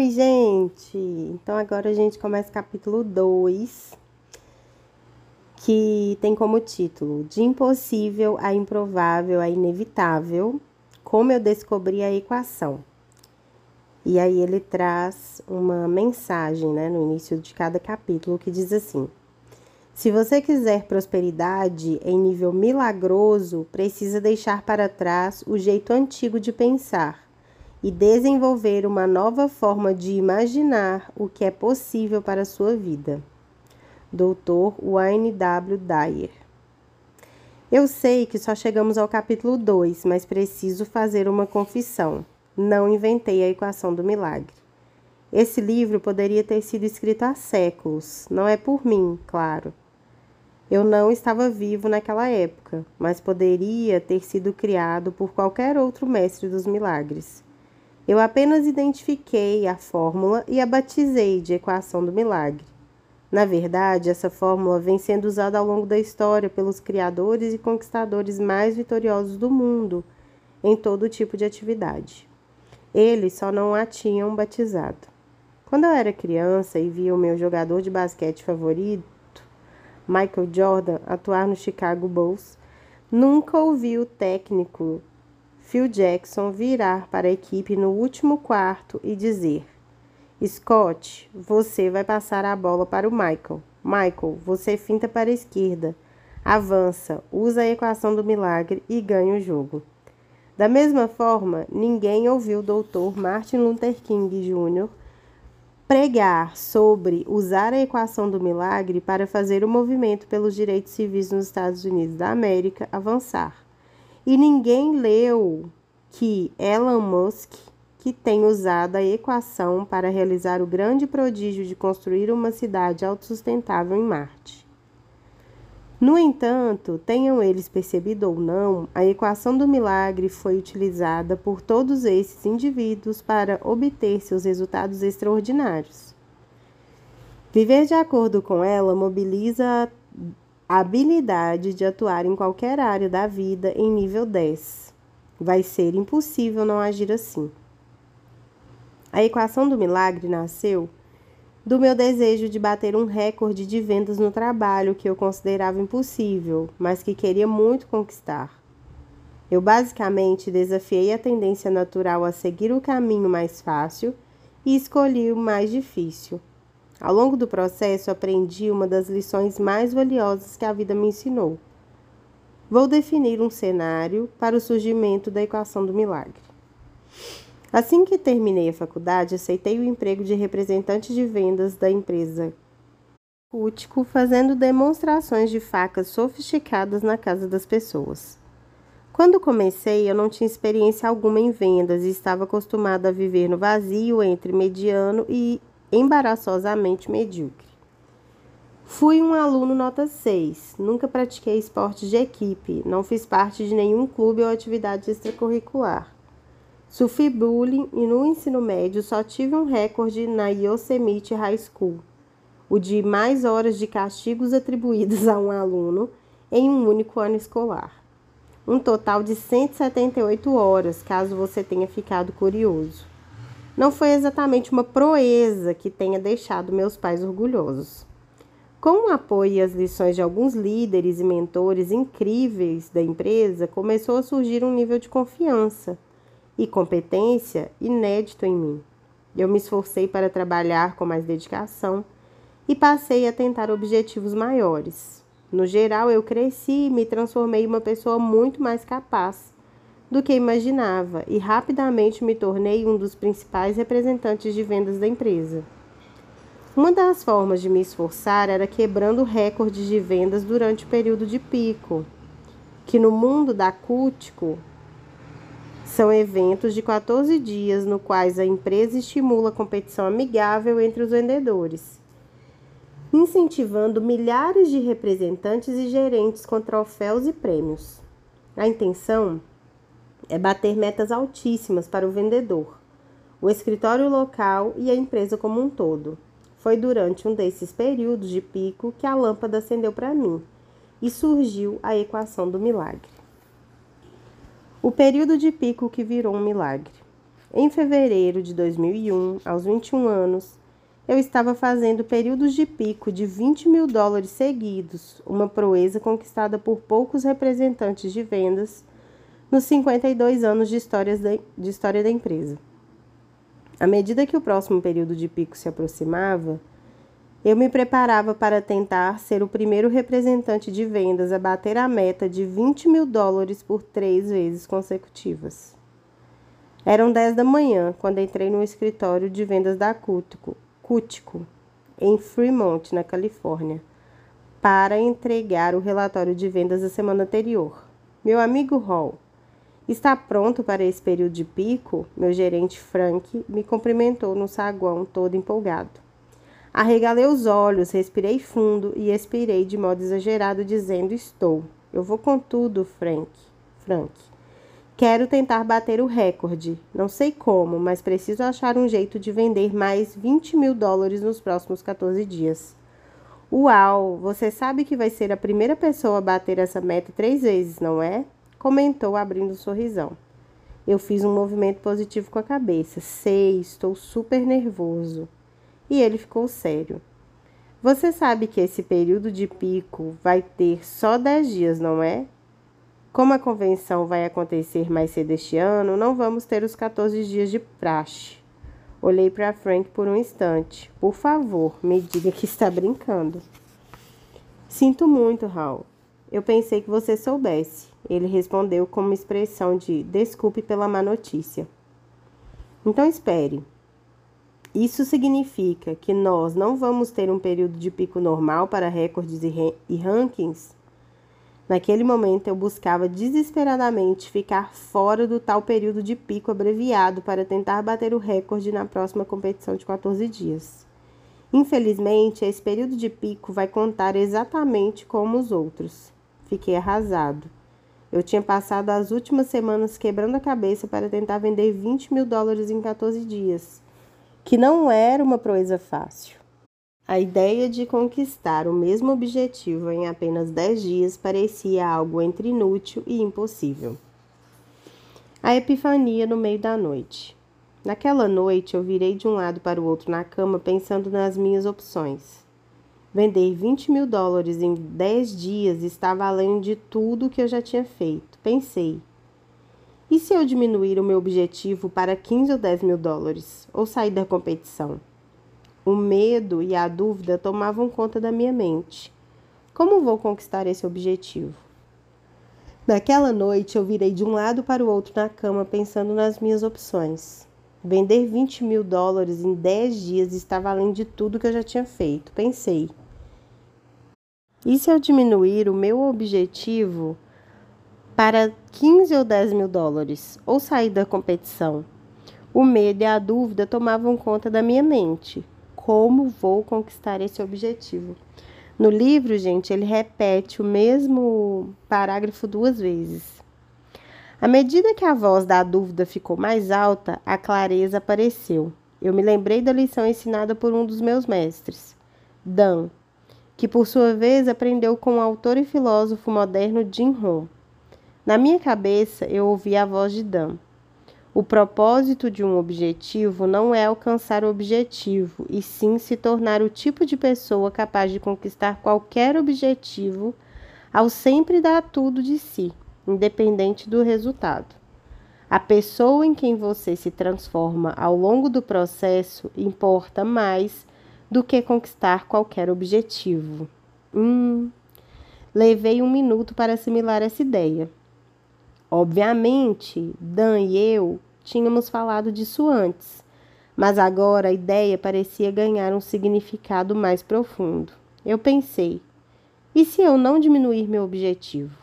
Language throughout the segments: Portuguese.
Oi, gente! Então agora a gente começa o capítulo 2, que tem como título De impossível a improvável a inevitável, como eu descobri a equação. E aí ele traz uma mensagem, né, no início de cada capítulo que diz assim: Se você quiser prosperidade em nível milagroso, precisa deixar para trás o jeito antigo de pensar e desenvolver uma nova forma de imaginar o que é possível para a sua vida. Dr. Wayne W. Dyer. Eu sei que só chegamos ao capítulo 2, mas preciso fazer uma confissão. Não inventei a equação do milagre. Esse livro poderia ter sido escrito há séculos, não é por mim, claro. Eu não estava vivo naquela época, mas poderia ter sido criado por qualquer outro mestre dos milagres. Eu apenas identifiquei a fórmula e a batizei de equação do milagre. Na verdade, essa fórmula vem sendo usada ao longo da história pelos criadores e conquistadores mais vitoriosos do mundo em todo tipo de atividade. Eles só não a tinham batizado. Quando eu era criança e via o meu jogador de basquete favorito, Michael Jordan, atuar no Chicago Bulls, nunca ouvi o técnico Phil Jackson virar para a equipe no último quarto e dizer: Scott, você vai passar a bola para o Michael. Michael, você finta para a esquerda. Avança, usa a equação do milagre e ganha o jogo. Da mesma forma, ninguém ouviu o Dr. Martin Luther King Jr. pregar sobre usar a equação do milagre para fazer o movimento pelos direitos civis nos Estados Unidos da América avançar. E ninguém leu que Elon Musk, que tem usado a equação para realizar o grande prodígio de construir uma cidade autossustentável em Marte. No entanto, tenham eles percebido ou não, a equação do milagre foi utilizada por todos esses indivíduos para obter seus resultados extraordinários. Viver de acordo com ela mobiliza habilidade de atuar em qualquer área da vida em nível 10. Vai ser impossível não agir assim. A equação do milagre nasceu do meu desejo de bater um recorde de vendas no trabalho que eu considerava impossível, mas que queria muito conquistar. Eu basicamente desafiei a tendência natural a seguir o caminho mais fácil e escolhi o mais difícil. Ao longo do processo, aprendi uma das lições mais valiosas que a vida me ensinou. Vou definir um cenário para o surgimento da equação do milagre. Assim que terminei a faculdade, aceitei o emprego de representante de vendas da empresa Cútico, fazendo demonstrações de facas sofisticadas na casa das pessoas. Quando comecei, eu não tinha experiência alguma em vendas e estava acostumada a viver no vazio entre mediano e embaraçosamente medíocre. Fui um aluno nota 6, nunca pratiquei esportes de equipe, não fiz parte de nenhum clube ou atividade extracurricular. Sofri bullying e no ensino médio só tive um recorde na Yosemite High School, o de mais horas de castigos atribuídos a um aluno em um único ano escolar. Um total de 178 horas, caso você tenha ficado curioso. Não foi exatamente uma proeza que tenha deixado meus pais orgulhosos. Com o apoio e as lições de alguns líderes e mentores incríveis da empresa, começou a surgir um nível de confiança e competência inédito em mim. Eu me esforcei para trabalhar com mais dedicação e passei a tentar objetivos maiores. No geral, eu cresci e me transformei em uma pessoa muito mais capaz do que imaginava e rapidamente me tornei um dos principais representantes de vendas da empresa. Uma das formas de me esforçar era quebrando recordes de vendas durante o período de pico, que no mundo da Cútico são eventos de 14 dias no quais a empresa estimula a competição amigável entre os vendedores, incentivando milhares de representantes e gerentes com troféus e prêmios. A intenção é bater metas altíssimas para o vendedor, o escritório local e a empresa como um todo. Foi durante um desses períodos de pico que a lâmpada acendeu para mim e surgiu a equação do milagre. O período de pico que virou um milagre. Em fevereiro de 2001, aos 21 anos, eu estava fazendo períodos de pico de 20 mil dólares seguidos, uma proeza conquistada por poucos representantes de vendas nos 52 anos de, de história da empresa. À medida que o próximo período de pico se aproximava, eu me preparava para tentar ser o primeiro representante de vendas a bater a meta de 20 mil dólares por três vezes consecutivas. Eram 10 da manhã quando entrei no escritório de vendas da Cútico, Cútico em Fremont, na Califórnia, para entregar o relatório de vendas da semana anterior. Meu amigo Hall está pronto para esse período de pico? Meu gerente Frank me cumprimentou no saguão todo empolgado. Arregalei os olhos, respirei fundo e expirei de modo exagerado, dizendo: Estou. Eu vou com tudo, Frank. Frank. Quero tentar bater o recorde. Não sei como, mas preciso achar um jeito de vender mais 20 mil dólares nos próximos 14 dias. Uau! Você sabe que vai ser a primeira pessoa a bater essa meta três vezes, não é? Comentou abrindo um sorrisão. Eu fiz um movimento positivo com a cabeça. Sei, estou super nervoso e ele ficou sério. Você sabe que esse período de pico vai ter só 10 dias, não é? Como a convenção vai acontecer mais cedo este ano, não vamos ter os 14 dias de praxe. Olhei para Frank por um instante. Por favor, me diga que está brincando. Sinto muito, Hal. Eu pensei que você soubesse. Ele respondeu com uma expressão de desculpe pela má notícia. Então espere. Isso significa que nós não vamos ter um período de pico normal para recordes e rankings? Naquele momento eu buscava desesperadamente ficar fora do tal período de pico abreviado para tentar bater o recorde na próxima competição de 14 dias. Infelizmente, esse período de pico vai contar exatamente como os outros. Fiquei arrasado. Eu tinha passado as últimas semanas quebrando a cabeça para tentar vender 20 mil dólares em 14 dias que não era uma proeza fácil. A ideia de conquistar o mesmo objetivo em apenas 10 dias parecia algo entre inútil e impossível. A epifania no meio da noite. Naquela noite eu virei de um lado para o outro na cama pensando nas minhas opções. Vender 20 mil dólares em 10 dias estava além de tudo que eu já tinha feito. Pensei, e se eu diminuir o meu objetivo para 15 ou 10 mil dólares, ou sair da competição? O medo e a dúvida tomavam conta da minha mente. Como vou conquistar esse objetivo? Naquela noite eu virei de um lado para o outro na cama pensando nas minhas opções. Vender 20 mil dólares em 10 dias estava além de tudo que eu já tinha feito. Pensei. E se eu diminuir o meu objetivo para 15 ou 10 mil dólares, ou sair da competição. O medo e a dúvida tomavam conta da minha mente. Como vou conquistar esse objetivo? No livro, gente, ele repete o mesmo parágrafo duas vezes. À medida que a voz da dúvida ficou mais alta, a clareza apareceu. Eu me lembrei da lição ensinada por um dos meus mestres, Dan, que por sua vez aprendeu com o autor e filósofo moderno Jim Rohn. Na minha cabeça, eu ouvi a voz de Dan. O propósito de um objetivo não é alcançar o objetivo, e sim se tornar o tipo de pessoa capaz de conquistar qualquer objetivo ao sempre dar tudo de si, independente do resultado. A pessoa em quem você se transforma ao longo do processo importa mais do que conquistar qualquer objetivo. Hum, levei um minuto para assimilar essa ideia. Obviamente, Dan e eu tínhamos falado disso antes, mas agora a ideia parecia ganhar um significado mais profundo. Eu pensei: e se eu não diminuir meu objetivo?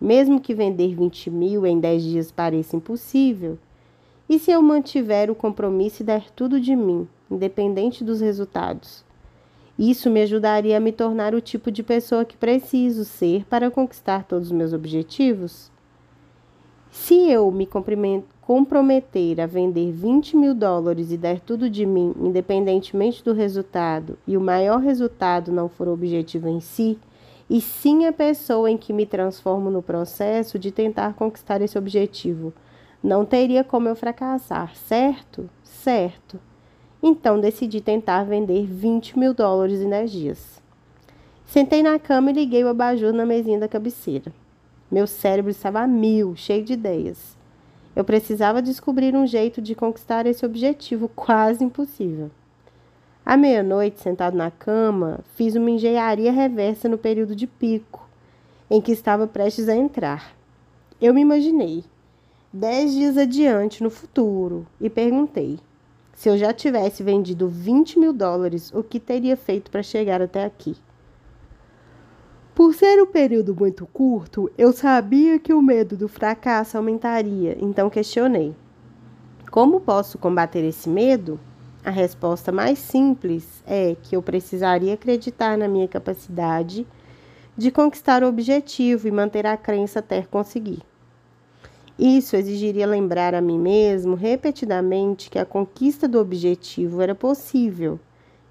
Mesmo que vender 20 mil em 10 dias pareça impossível, e se eu mantiver o compromisso e der tudo de mim, independente dos resultados? Isso me ajudaria a me tornar o tipo de pessoa que preciso ser para conquistar todos os meus objetivos? Se eu me comprometer a vender 20 mil dólares e der tudo de mim, independentemente do resultado, e o maior resultado não for o objetivo em si, e sim a pessoa em que me transformo no processo de tentar conquistar esse objetivo, Não teria como eu fracassar, certo? Certo. Então decidi tentar vender 20 mil dólares em 10 dias. Sentei na cama e liguei o abajur na mesinha da cabeceira. Meu cérebro estava a mil, cheio de ideias. Eu precisava descobrir um jeito de conquistar esse objetivo quase impossível. À meia-noite, sentado na cama, fiz uma engenharia reversa no período de pico, em que estava prestes a entrar. Eu me imaginei, dez dias adiante no futuro, e perguntei: se eu já tivesse vendido 20 mil dólares, o que teria feito para chegar até aqui? Por ser um período muito curto, eu sabia que o medo do fracasso aumentaria, então questionei: Como posso combater esse medo? A resposta mais simples é que eu precisaria acreditar na minha capacidade de conquistar o objetivo e manter a crença até conseguir. Isso exigiria lembrar a mim mesmo repetidamente que a conquista do objetivo era possível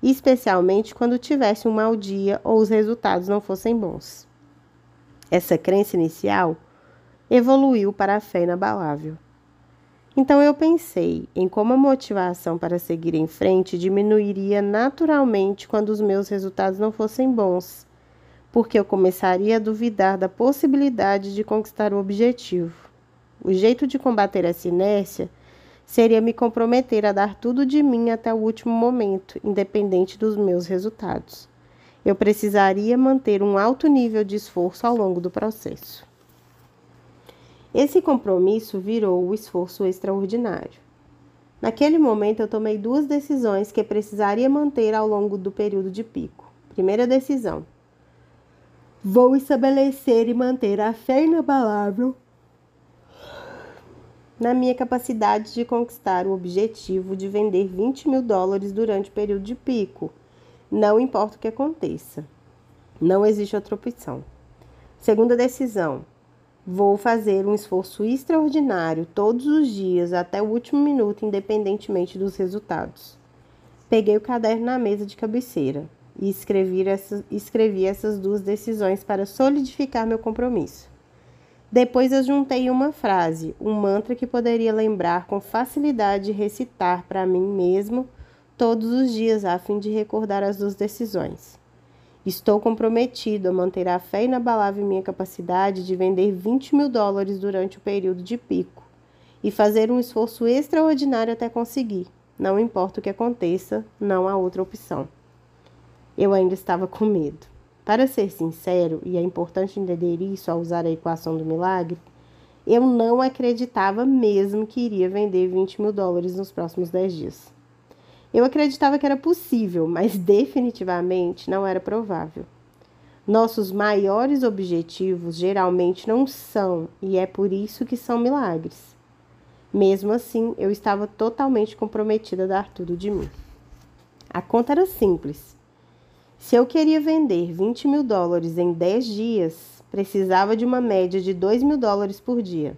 especialmente quando tivesse um mau dia ou os resultados não fossem bons. Essa crença inicial evoluiu para a fé inabalável. Então eu pensei em como a motivação para seguir em frente diminuiria naturalmente quando os meus resultados não fossem bons, porque eu começaria a duvidar da possibilidade de conquistar o objetivo. O jeito de combater essa inércia seria me comprometer a dar tudo de mim até o último momento, independente dos meus resultados. Eu precisaria manter um alto nível de esforço ao longo do processo. Esse compromisso virou o esforço extraordinário. Naquele momento, eu tomei duas decisões que precisaria manter ao longo do período de pico. Primeira decisão: vou estabelecer e manter a fé inabalável na minha capacidade de conquistar o objetivo de vender 20 mil dólares durante o período de pico. Não importa o que aconteça. Não existe outra opção. Segunda decisão: vou fazer um esforço extraordinário todos os dias até o último minuto, independentemente dos resultados. Peguei o caderno na mesa de cabeceira e escrevi essas, escrevi essas duas decisões para solidificar meu compromisso. Depois eu juntei uma frase, um mantra que poderia lembrar com facilidade e recitar para mim mesmo todos os dias a fim de recordar as duas decisões. Estou comprometido a manter a fé inabalável em minha capacidade de vender 20 mil dólares durante o período de pico e fazer um esforço extraordinário até conseguir. Não importa o que aconteça, não há outra opção. Eu ainda estava com medo. Para ser sincero, e é importante entender isso ao usar a equação do milagre, eu não acreditava mesmo que iria vender 20 mil dólares nos próximos 10 dias. Eu acreditava que era possível, mas definitivamente não era provável. Nossos maiores objetivos geralmente não são, e é por isso que são milagres. Mesmo assim, eu estava totalmente comprometida a dar tudo de mim. A conta era simples. Se eu queria vender 20 mil dólares em 10 dias, precisava de uma média de 2 mil dólares por dia.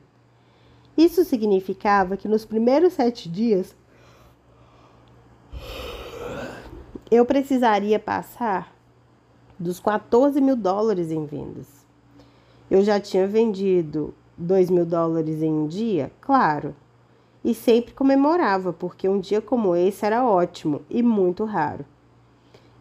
Isso significava que nos primeiros sete dias eu precisaria passar dos 14 mil dólares em vendas. Eu já tinha vendido 2 mil dólares em um dia? Claro. E sempre comemorava, porque um dia como esse era ótimo e muito raro.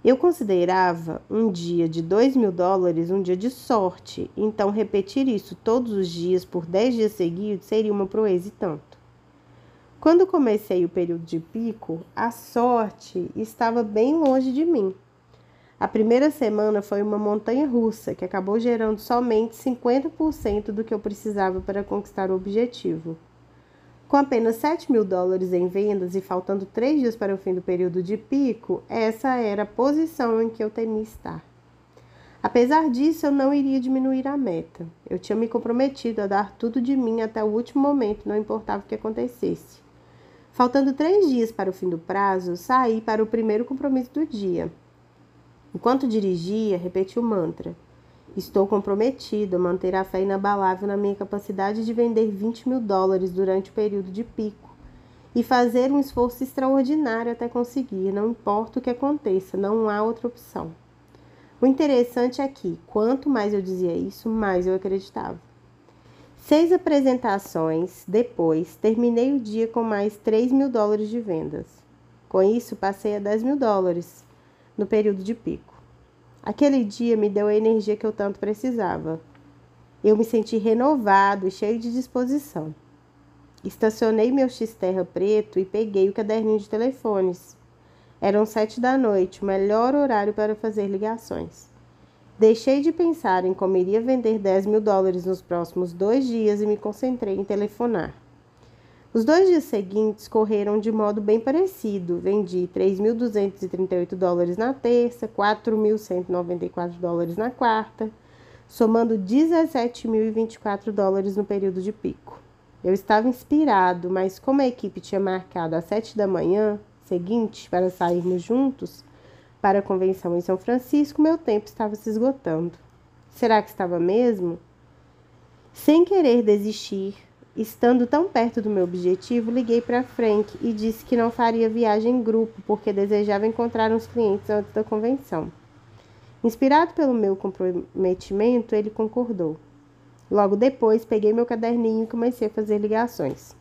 Eu considerava um dia de 2 mil dólares um dia de sorte, então repetir isso todos os dias por 10 dias seguidos seria uma proeza e tanto. Quando comecei o período de pico, a sorte estava bem longe de mim. A primeira semana foi uma montanha russa que acabou gerando somente 50% do que eu precisava para conquistar o objetivo. Com apenas 7 mil dólares em vendas e faltando três dias para o fim do período de pico, essa era a posição em que eu temia estar. Apesar disso, eu não iria diminuir a meta. Eu tinha me comprometido a dar tudo de mim até o último momento, não importava o que acontecesse. Faltando três dias para o fim do prazo, saí para o primeiro compromisso do dia. Enquanto dirigia, repeti o mantra. Estou comprometido a manter a fé inabalável na minha capacidade de vender 20 mil dólares durante o período de pico e fazer um esforço extraordinário até conseguir, não importa o que aconteça, não há outra opção. O interessante é que, quanto mais eu dizia isso, mais eu acreditava. Seis apresentações depois, terminei o dia com mais 3 mil dólares de vendas. Com isso, passei a 10 mil dólares no período de pico. Aquele dia me deu a energia que eu tanto precisava. Eu me senti renovado e cheio de disposição. Estacionei meu X-Terra preto e peguei o caderninho de telefones. Eram sete da noite, o melhor horário para fazer ligações. Deixei de pensar em como iria vender 10 mil dólares nos próximos dois dias e me concentrei em telefonar. Os dois dias seguintes correram de modo bem parecido. Vendi 3.238 dólares na terça, 4.194 dólares na quarta, somando 17.024 dólares no período de pico. Eu estava inspirado, mas como a equipe tinha marcado às sete da manhã seguinte para sairmos juntos para a convenção em São Francisco, meu tempo estava se esgotando. Será que estava mesmo? Sem querer desistir, estando tão perto do meu objetivo, liguei para Frank e disse que não faria viagem em grupo porque desejava encontrar uns clientes antes da convenção. Inspirado pelo meu comprometimento, ele concordou. Logo depois, peguei meu caderninho e comecei a fazer ligações.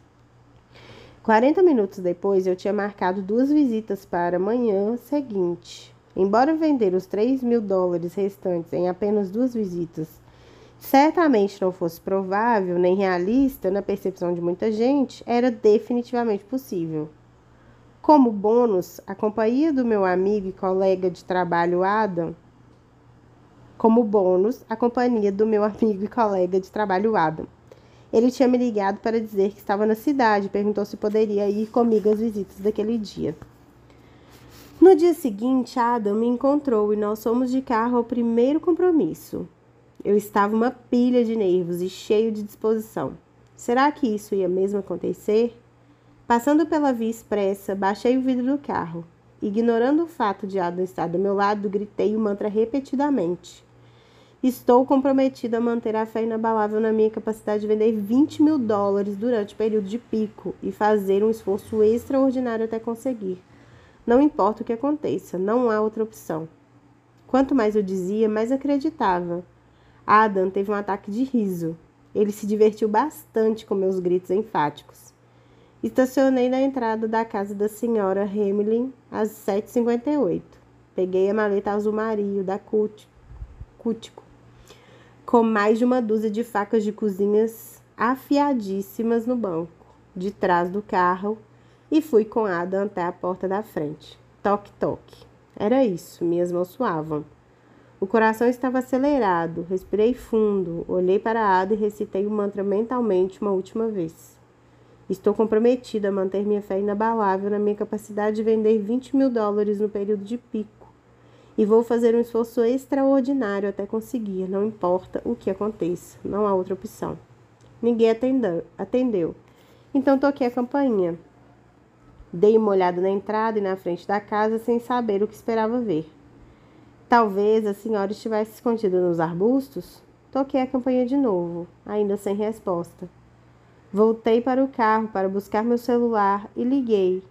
40 minutos depois, eu tinha marcado duas visitas para a manhã seguinte. Embora vender os 3 mil dólares restantes em apenas duas visitas certamente não fosse provável nem realista na percepção de muita gente, era definitivamente possível. Como bônus, a companhia do meu amigo e colega de trabalho Adam como bônus, a companhia do meu amigo e colega de trabalho Adam. Ele tinha me ligado para dizer que estava na cidade perguntou se poderia ir comigo às visitas daquele dia. No dia seguinte, Adam me encontrou e nós fomos de carro ao primeiro compromisso. Eu estava uma pilha de nervos e cheio de disposição. Será que isso ia mesmo acontecer? Passando pela via expressa, baixei o vidro do carro. Ignorando o fato de Adam estar do meu lado, gritei o mantra repetidamente. Estou comprometido a manter a fé inabalável na minha capacidade de vender 20 mil dólares durante o período de pico e fazer um esforço extraordinário até conseguir. Não importa o que aconteça, não há outra opção. Quanto mais eu dizia, mais acreditava. Adam teve um ataque de riso. Ele se divertiu bastante com meus gritos enfáticos. Estacionei na entrada da casa da senhora Hamlin às 7h58. Peguei a maleta azul marinho da Cútico com mais de uma dúzia de facas de cozinhas afiadíssimas no banco, de trás do carro, e fui com Adam até a porta da frente. Toque, toque. Era isso, minhas mãos suavam. O coração estava acelerado, respirei fundo, olhei para Ada e recitei o mantra mentalmente uma última vez. Estou comprometida a manter minha fé inabalável na minha capacidade de vender 20 mil dólares no período de pico e vou fazer um esforço extraordinário até conseguir, não importa o que aconteça, não há outra opção. Ninguém atendeu, atendeu. então toquei a campainha. Dei uma olhada na entrada e na frente da casa sem saber o que esperava ver. Talvez a senhora estivesse escondida nos arbustos? Toquei a campainha de novo, ainda sem resposta. Voltei para o carro para buscar meu celular e liguei,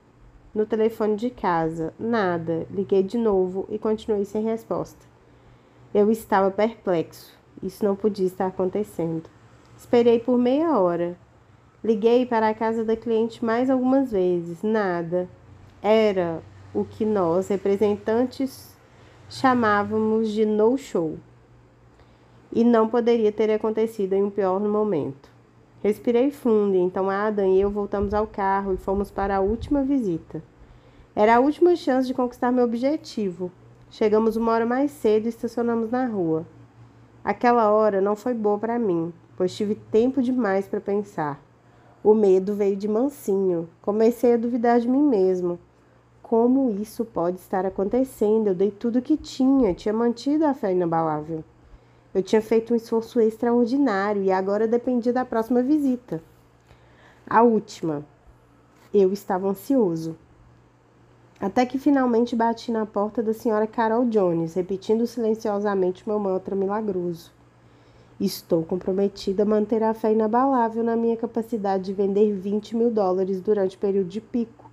no telefone de casa, nada. Liguei de novo e continuei sem resposta. Eu estava perplexo. Isso não podia estar acontecendo. Esperei por meia hora. Liguei para a casa da cliente mais algumas vezes. Nada. Era o que nós, representantes, chamávamos de no-show. E não poderia ter acontecido em um pior momento. Respirei fundo então Adam e eu voltamos ao carro e fomos para a última visita. Era a última chance de conquistar meu objetivo. Chegamos uma hora mais cedo e estacionamos na rua. Aquela hora não foi boa para mim, pois tive tempo demais para pensar. O medo veio de mansinho. Comecei a duvidar de mim mesmo. Como isso pode estar acontecendo? Eu dei tudo o que tinha, tinha mantido a fé inabalável. Eu tinha feito um esforço extraordinário e agora dependia da próxima visita. A última. Eu estava ansioso. Até que finalmente bati na porta da senhora Carol Jones, repetindo silenciosamente meu mantra milagroso. Estou comprometida a manter a fé inabalável na minha capacidade de vender 20 mil dólares durante o período de pico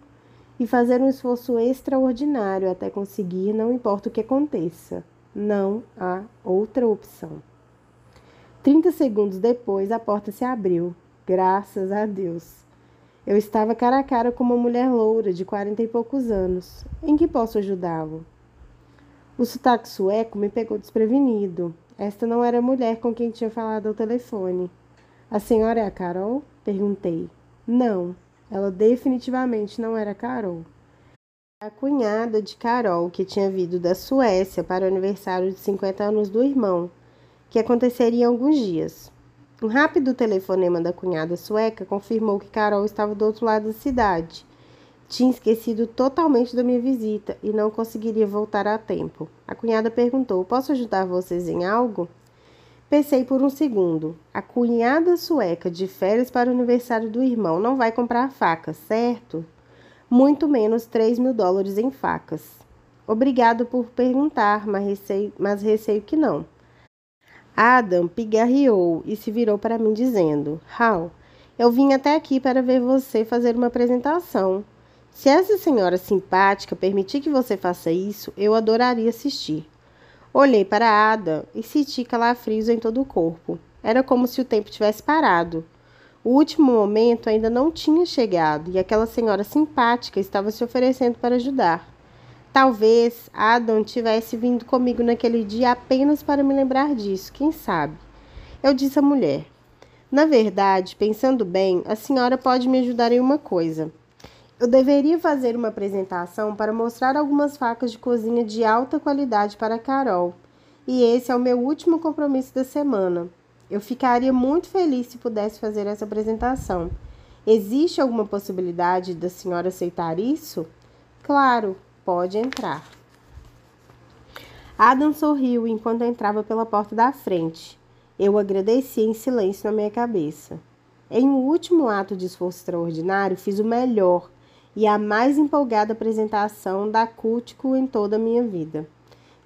e fazer um esforço extraordinário até conseguir, não importa o que aconteça. Não há outra opção. Trinta segundos depois, a porta se abriu. Graças a Deus. Eu estava cara a cara com uma mulher loura de quarenta e poucos anos. Em que posso ajudá-lo? O sotaque sueco me pegou desprevenido. Esta não era a mulher com quem tinha falado ao telefone. A senhora é a Carol? Perguntei. Não, ela definitivamente não era Carol. A cunhada de Carol, que tinha vindo da Suécia para o aniversário de 50 anos do irmão, que aconteceria em alguns dias. Um rápido telefonema da cunhada sueca confirmou que Carol estava do outro lado da cidade. Tinha esquecido totalmente da minha visita e não conseguiria voltar a tempo. A cunhada perguntou: Posso ajudar vocês em algo? Pensei por um segundo. A cunhada sueca de férias para o aniversário do irmão não vai comprar facas, certo? Muito menos 3 mil dólares em facas. Obrigado por perguntar, mas receio, mas receio que não. Adam pigarreou e se virou para mim dizendo: Hal, eu vim até aqui para ver você fazer uma apresentação. Se essa senhora simpática permitir que você faça isso, eu adoraria assistir. Olhei para Adam e senti calafrios em todo o corpo. Era como se o tempo tivesse parado. O último momento ainda não tinha chegado e aquela senhora simpática estava se oferecendo para ajudar. Talvez Adam tivesse vindo comigo naquele dia apenas para me lembrar disso, quem sabe? Eu disse à mulher: Na verdade, pensando bem, a senhora pode me ajudar em uma coisa. Eu deveria fazer uma apresentação para mostrar algumas facas de cozinha de alta qualidade para Carol. E esse é o meu último compromisso da semana. Eu ficaria muito feliz se pudesse fazer essa apresentação. Existe alguma possibilidade da senhora aceitar isso? Claro, Pode entrar. Adam sorriu enquanto entrava pela porta da frente. Eu agradeci em silêncio na minha cabeça. Em um último ato de esforço extraordinário, fiz o melhor e a mais empolgada apresentação da Cútico em toda a minha vida.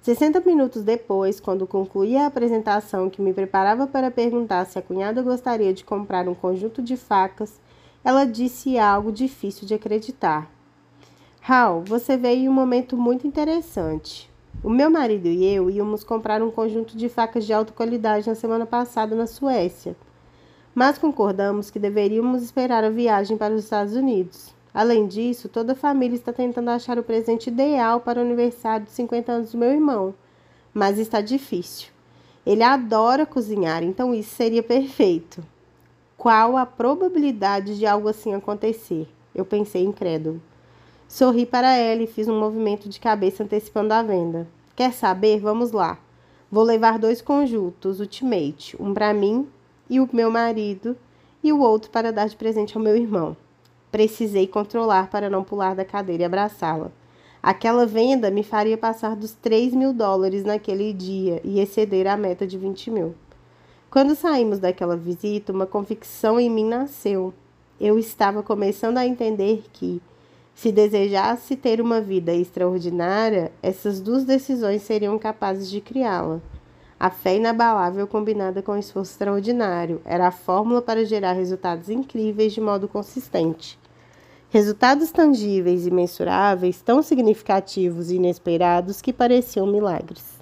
60 minutos depois, quando concluí a apresentação que me preparava para perguntar se a cunhada gostaria de comprar um conjunto de facas, ela disse algo difícil de acreditar. Hal, você veio em um momento muito interessante. O meu marido e eu íamos comprar um conjunto de facas de alta qualidade na semana passada na Suécia, mas concordamos que deveríamos esperar a viagem para os Estados Unidos. Além disso, toda a família está tentando achar o presente ideal para o aniversário de 50 anos do meu irmão, mas está difícil. Ele adora cozinhar, então isso seria perfeito. Qual a probabilidade de algo assim acontecer? Eu pensei incrédulo. Sorri para ela e fiz um movimento de cabeça antecipando a venda. Quer saber? Vamos lá. Vou levar dois conjuntos Ultimate, um para mim e o meu marido, e o outro para dar de presente ao meu irmão. Precisei controlar para não pular da cadeira e abraçá-la. Aquela venda me faria passar dos 3 mil dólares naquele dia e exceder a meta de 20 mil. Quando saímos daquela visita, uma convicção em mim nasceu. Eu estava começando a entender que, se desejasse ter uma vida extraordinária, essas duas decisões seriam capazes de criá-la. A fé inabalável combinada com esforço extraordinário era a fórmula para gerar resultados incríveis de modo consistente. Resultados tangíveis e mensuráveis, tão significativos e inesperados que pareciam milagres.